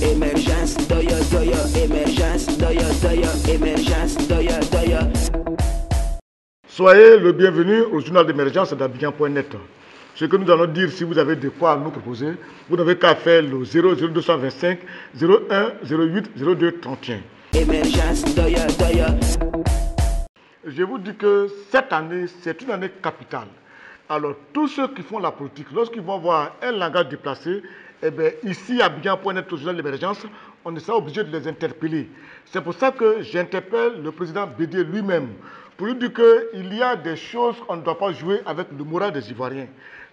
Émergence, émergence. Soyez le bienvenu au journal d'émergence d'Abidjan.net. Ce que nous allons dire, si vous avez de quoi nous proposer, vous n'avez qu'à faire le 00225 01 08 02 31. Émergence, doyo, doyo. Je vous dis que cette année, c'est une année capitale. Alors, tous ceux qui font la politique, lorsqu'ils vont voir un langage déplacé, eh bien, ici, à Bien.net, au journal d'émergence, on sera obligé de les interpeller. C'est pour ça que j'interpelle le président Bédier lui-même pour lui dire qu'il y a des choses qu'on ne doit pas jouer avec le moral des Ivoiriens.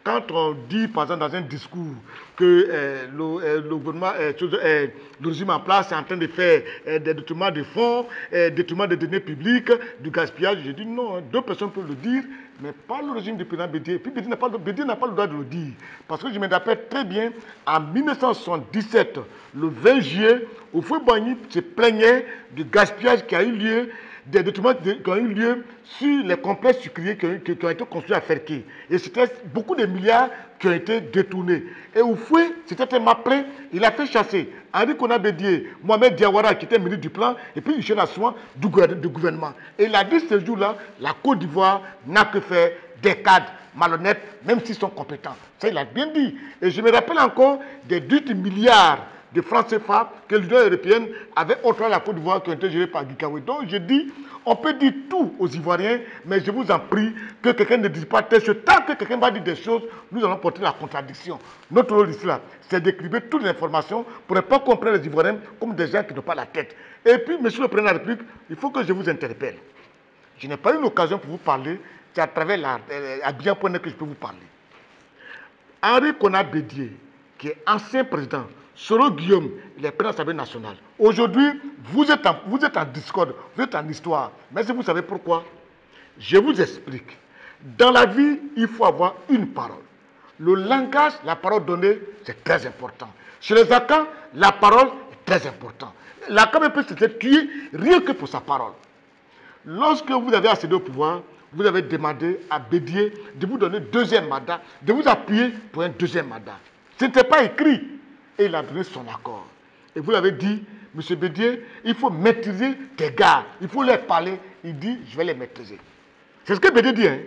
Quand on dit, par exemple, dans un discours que euh, le, euh, le gouvernement, euh, régime en place est en train de faire des détournements de fonds, euh, détournements de données publiques, du gaspillage, j'ai dit non, hein, deux personnes peuvent le dire, mais pas le régime du président Bédier. Puis Bédier n'a pas, le- droit de le dire. Parce que je me rappelle très bien, en 1977, le 20 juillet, au Bani se plaignait du gaspillage qui a eu lieu des de- qui ont eu lieu sur les complexes sucriers qui ont, qui- ont été construits à Ferké. Et c'était beaucoup de milliards qui ont été détournés. Et au fouet, c'était un mappelé, il a fait chasser Henri Kona Bédier, Mohamed Diawara, qui était ministre du plan, et puis Michel Assouan du, du gouvernement. Et il a dit ce jour-là, la Côte d'Ivoire n'a que faire des cadres malhonnêtes, même s'ils sont compétents. Ça, il a bien dit. Et je me rappelle encore des 18 milliards de francs CFA que l'Union européenne avait à la Côte d'Ivoire qui ont été gérés par Gikawe. Donc je dis, on peut dire tout aux Ivoiriens, mais je vous en prie que quelqu'un ne dise pas telle chose. Tant que quelqu'un va dire des choses, nous allons porter la contradiction. Notre rôle ici, c'est d'écrire toutes les informations pour ne pas comprendre les Ivoiriens comme des gens qui n'ont pas la tête. Et puis, monsieur le Président de la République, il faut que je vous interpelle. Je n'ai pas eu l'occasion pour vous parler, c'est à travers la, euh, à bien.net que je peux vous parler. Henri Kona Bédier, qui est ancien président, Soro Guillaume, il est président de l'Assemblée nationale. Aujourd'hui, vous êtes, en, vous êtes en discorde, vous êtes en histoire. Mais que vous savez pourquoi Je vous explique. Dans la vie, il faut avoir une parole. Le langage, la parole donnée, c'est très important. Chez les Akans, la parole est très importante. L'Akan peut se tuer rien que pour sa parole. Lorsque vous avez accédé au pouvoir, vous avez demandé à Bédier de vous donner deuxième mandat, de vous appuyer pour un deuxième mandat. Ce n'était pas écrit. Et il a donné son accord. Et vous l'avez dit, M. Bédier, il faut maîtriser tes gars. Il faut leur parler. Il dit, je vais les maîtriser. C'est ce que Bédier dit. hein.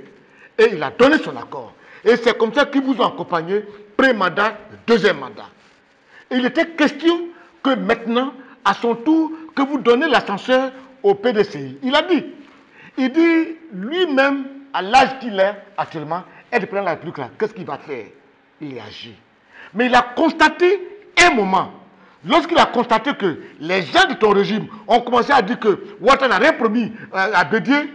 Et il a donné son accord. Et c'est comme ça qu'ils vous ont accompagné, pré-mandat, deuxième mandat. Et il était question que maintenant, à son tour, que vous donnez l'ascenseur au PDCI. Il a dit, il dit lui-même, à l'âge qu'il est actuellement, être de la République, qu'est-ce qu'il va faire? Il agit. Mais il a constaté un moment, lorsqu'il a constaté que les gens de ton régime ont commencé à dire que Ouattara n'a rien promis euh, à Bédier,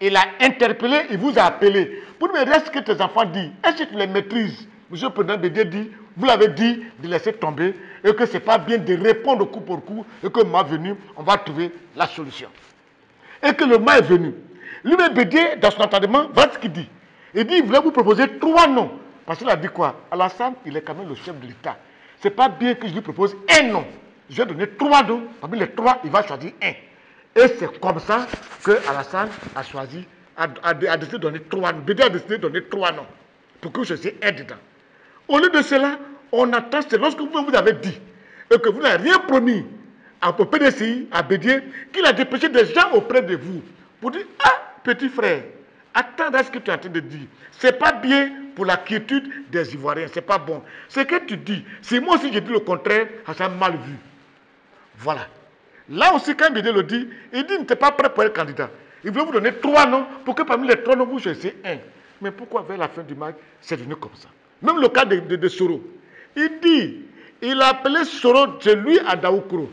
il a interpellé, il vous a appelé. Pour me reste que tes enfants disent, est-ce que tu les maîtrises? Monsieur le Président Bédier dit, vous l'avez dit de laisser tomber et que ce n'est pas bien de répondre coup pour coup et que le moment venu, on va trouver la solution. Et que le moment est venu. Lui-même Bédier, dans son entendement, voilà ce qu'il dit. Il dit, il voulait vous proposer trois noms. Parce qu'il a dit quoi? Alassane, il est quand même le chef de l'État. Ce n'est pas bien que je lui propose un nom. Je vais donner trois noms. Parmi les trois, il va choisir un. Et c'est comme ça que Alassane a choisi, a, décidé de donner trois noms. Bédier a décidé de donner trois noms. Pour que vous choisissiez un dedans. Au lieu de cela, on attend, c'est lorsque vous, vous avez dit et que vous n'avez rien promis à- PDCI, à Bédier, qu'il a dépêché des gens auprès de vous pour dire Ah, petit frère, attends à ce que tu es en train de dire. Ce n'est pas bien pour la quiétude des Ivoiriens, ce n'est pas bon. Ce que tu dis, si moi aussi j'ai dit le contraire, ça sera mal vu. Voilà. Là aussi, quand Bédier le dit, il dit n'était pas prêt pour être candidat. Il voulait vous donner trois noms pour que parmi les trois noms, vous choisissiez un. Mais pourquoi vers la fin du match, c'est venu comme ça? Même le cas de, de, de Soro. Il dit, il a appelé Soro chez lui à Daoukro.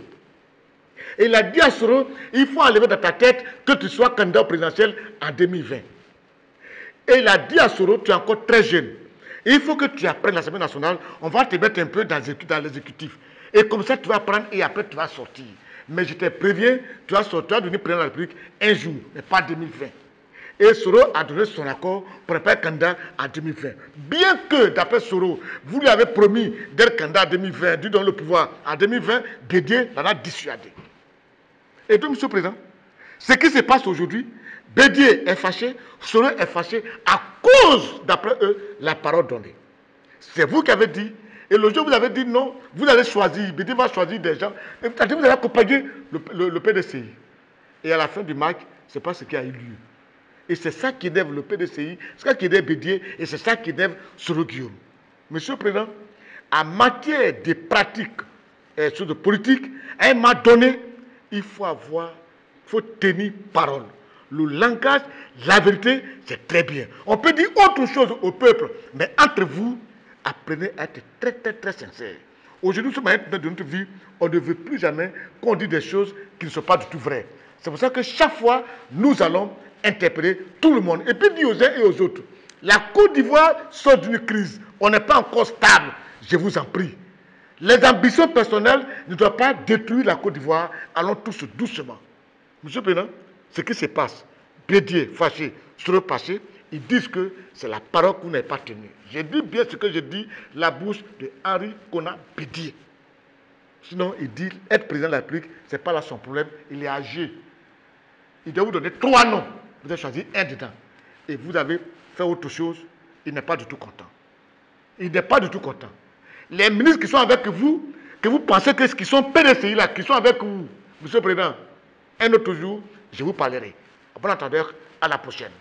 Il a dit à Soro, il faut enlever dans ta tête que tu sois candidat présidentiel en 2020. Et il a dit à Soro, tu es encore très jeune. Il faut que tu apprennes l'Assemblée nationale. On va te mettre un peu dans l'exécu- dans l'exécutif. Et comme ça, tu vas apprendre et après, tu vas sortir. Mais je te préviens, tu vas sortir, tu vas devenir président de la République un jour, mais pas 2020. Et Soro a donné son accord pour ne être candidat en 2020. Bien que, d'après Soro, vous lui avez promis d'être candidat en 2020, lui donner le pouvoir en 2020, Bédier l'en a dissuadé. Et donc, Monsieur le Président, ce qui se passe aujourd'hui, Bédier est fâché, Soro est fâché à cause, d'après eux, la parole donnée. C'est vous qui avez dit, et le jour où vous avez dit non, vous allez choisir, Bédier va choisir des gens, et vous allez accompagner le, le, PDCI. Et à la fin du match, ce n'est pas ce qui a eu lieu. Et c'est ça qui énerve le PDCI, c'est ça qui énerve Bédier, et c'est ça qui énerve Soro Guillaume. Monsieur le Président, en matière de pratiques et de politique, à un donné, il faut avoir, il faut tenir parole. Le langage, la vérité, c'est très bien. On peut dire autre chose au peuple, mais entre vous, apprenez à être très, très, très sincère. Aujourd'hui, ce moment de notre vie, on ne veut plus jamais qu'on dise des choses qui ne sont pas du tout vraies. C'est pour ça que chaque fois, nous allons interpeller tout le monde. Et puis dire aux uns et aux autres, la Côte d'Ivoire sort d'une crise. On n'est pas encore stable. Je vous en prie. Les ambitions personnelles ne doivent pas détruire la Côte d'Ivoire. Allons tous doucement. Monsieur Président, ce qui se passe, Bédier, fâché, sur le passé, ils disent que c'est la parole vous n'avez pas tenue. Je dis bien ce que je dis, la bouche de Henri Kona Bédier. Sinon, il dit être président de la République, ce n'est pas là son problème, il est âgé. Il doit vous donner trois noms. Vous avez choisi un dedans. Et vous avez fait autre chose, il n'est pas du tout content. Il n'est pas du tout content. Les ministres qui sont avec vous, que vous pensez que ce qui sont PDCI là, qui sont avec vous, Monsieur le Président, un autre jour, je vous parlerai. Bon entendeur, à la prochaine.